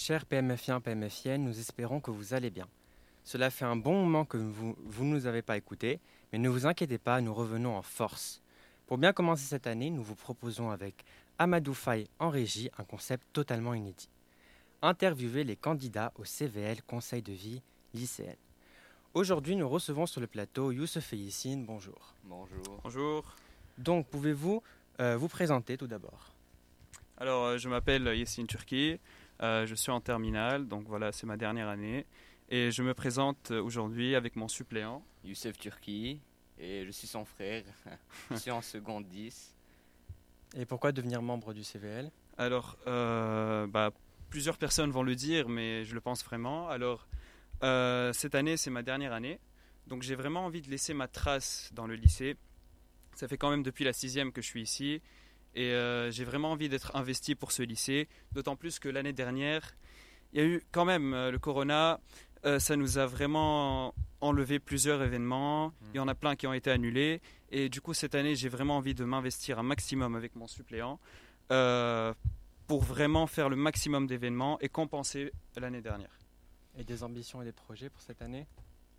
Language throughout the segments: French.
Chers PMFiens, PMFiennes, nous espérons que vous allez bien. Cela fait un bon moment que vous, vous ne nous avez pas écoutés, mais ne vous inquiétez pas, nous revenons en force. Pour bien commencer cette année, nous vous proposons avec Amadou Faye en régie un concept totalement inédit. Interviewer les candidats au CVL Conseil de vie lycéenne. Aujourd'hui, nous recevons sur le plateau Youssef Yissine. Bonjour. Bonjour. Bonjour. Donc, pouvez-vous euh, vous présenter tout d'abord? Alors, euh, je m'appelle Yessine Turki. Euh, je suis en terminale, donc voilà, c'est ma dernière année. Et je me présente aujourd'hui avec mon suppléant. Youssef Turki, et je suis son frère. je suis en seconde 10. Et pourquoi devenir membre du CVL Alors, euh, bah, plusieurs personnes vont le dire, mais je le pense vraiment. Alors, euh, cette année, c'est ma dernière année. Donc, j'ai vraiment envie de laisser ma trace dans le lycée. Ça fait quand même depuis la sixième que je suis ici. Et euh, j'ai vraiment envie d'être investi pour ce lycée. D'autant plus que l'année dernière, il y a eu quand même euh, le corona. Euh, ça nous a vraiment enlevé plusieurs événements. Il y en a plein qui ont été annulés. Et du coup, cette année, j'ai vraiment envie de m'investir un maximum avec mon suppléant euh, pour vraiment faire le maximum d'événements et compenser l'année dernière. Et des ambitions et des projets pour cette année?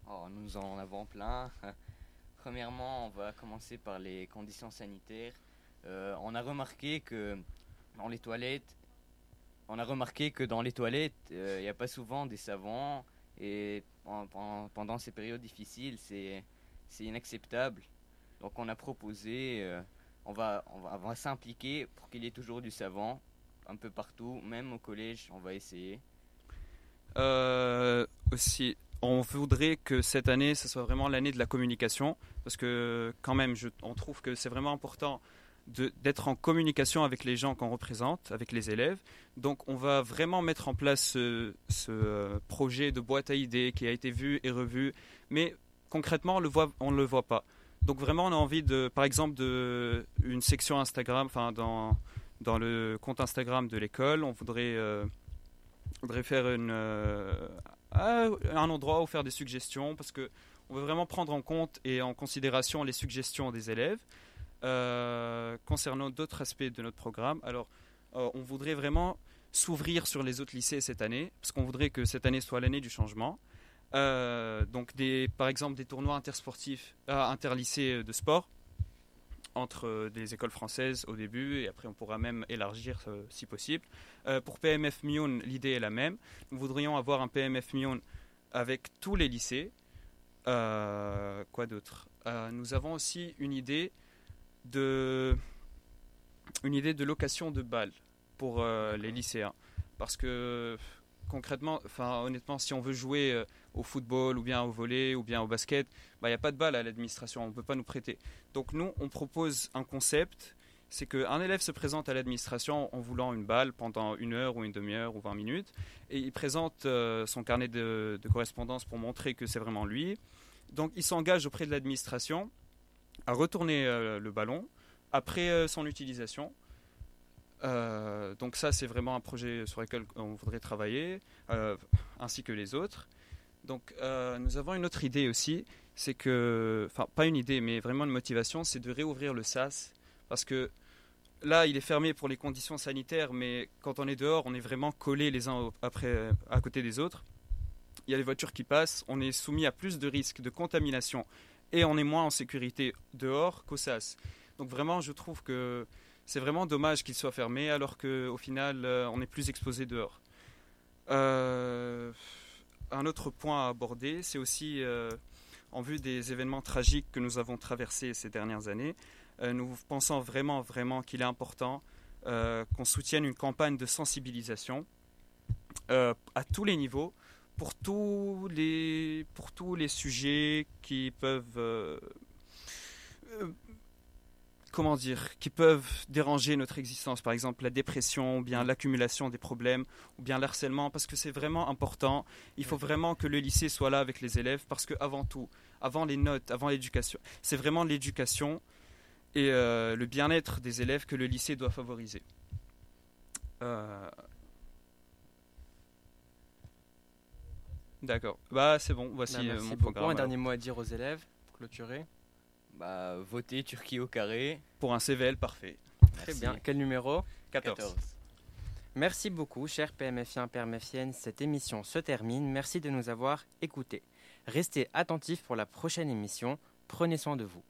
Oh, nous en avons plein. Premièrement, on va commencer par les conditions sanitaires. Euh, on a remarqué que dans les toilettes, on a remarqué que dans les toilettes, euh, il n'y a pas souvent des savons et en- en- pendant ces périodes difficiles, c'est inacceptable. Donc on a proposé, euh, on va on va, s'impliquer pour qu'il y ait toujours du savon un peu partout, même au collège, on va essayer. Aussi, on voudrait que cette année, ce soit vraiment l'année de la communication, parce que quand même, on trouve que c'est vraiment important d'être en communication avec les gens qu'on représente, avec les élèves. Donc, on va vraiment mettre en place ce, euh, projet de boîte à idées qui a été vu et revu, mais concrètement, on le voit, on le voit pas. Donc, vraiment, on a envie de, par exemple, de une section Instagram, enfin dans dans le compte Instagram de l'école, on voudrait euh, voudrait faire euh, ah, un endroit où faire des suggestions parce que on veut vraiment prendre en compte et en considération les suggestions des élèves concernant d'autres aspects de notre programme. Alors, euh, on voudrait vraiment s'ouvrir sur les autres lycées cette année parce qu'on voudrait que cette année soit l'année du changement. Euh, donc, par exemple, des tournois intersportifs, euh, interlycées de sport entre euh, des écoles françaises au début et après on pourra même élargir euh, si possible. Euh, pour PMF Mion, l'idée est la même. Nous voudrions avoir un PMF Mion avec tous les lycées. Euh, quoi d'autre? Euh, Nous avons aussi une idée de une idée de location de balles pour euh, les lycéens. Parce que concrètement, enfin honnêtement, si on veut jouer euh, au football ou bien au volley ou bien au basket, bah, il n'y a pas de balle à l'administration, on ne peut pas nous prêter. Donc nous, on propose un concept, c'est qu'un élève se présente à l'administration en voulant une balle pendant une heure ou une demi-heure ou 20 minutes, et il présente euh, son carnet de, de correspondance pour montrer que c'est vraiment lui. Donc il s'engage auprès de l'administration à retourner euh, le ballon après euh, son utilisation. Euh, donc ça, c'est vraiment un projet sur lequel on voudrait travailler, ainsi que les autres. Donc nous avons une autre idée aussi, c'est que, enfin pas une idée, mais vraiment une motivation, c'est de réouvrir le SAS, parce que là, il est fermé pour les conditions sanitaires, mais quand on est dehors, on est vraiment collés les uns après, à côté des autres. Il y a les voitures qui passent, on est soumis à plus de risques de contamination et on est moins en sécurité dehors qu'au SAS. Donc vraiment, je trouve que c'est vraiment dommage qu'il soit fermé alors qu'au final, euh, on est plus exposé dehors. Euh, un autre point à aborder, c'est aussi euh, en vue des événements tragiques que nous avons traversés ces dernières années, nous pensons vraiment, vraiment qu'il est important qu'on soutienne une campagne de sensibilisation à tous les niveaux pour tous les, pour tous les sujets qui peuvent euh, euh, comment dire, qui peuvent déranger notre existence, par exemple la dépression, ou bien l'accumulation des problèmes, ou bien l'harcèlement, parce que c'est vraiment important. Il faut vraiment que le lycée soit là avec les élèves, parce que avant tout, avant les notes, avant l'éducation, c'est vraiment l'éducation et euh, le bien-être des élèves que le lycée doit favoriser. Euh, D'accord. Bah c'est bon. Voici Bah, euh, merci mon beaucoup. programme. Un alors. dernier mot à dire aux élèves pour clôturer Bah, votez Turquie au carré. Pour un CVL parfait. Très bien. Quel numéro? 14. 14. Merci beaucoup, chers PMFiens, PMFiennes. Cette émission se termine. Merci de nous avoir écoutés. Restez attentifs pour la prochaine émission. Prenez soin de vous.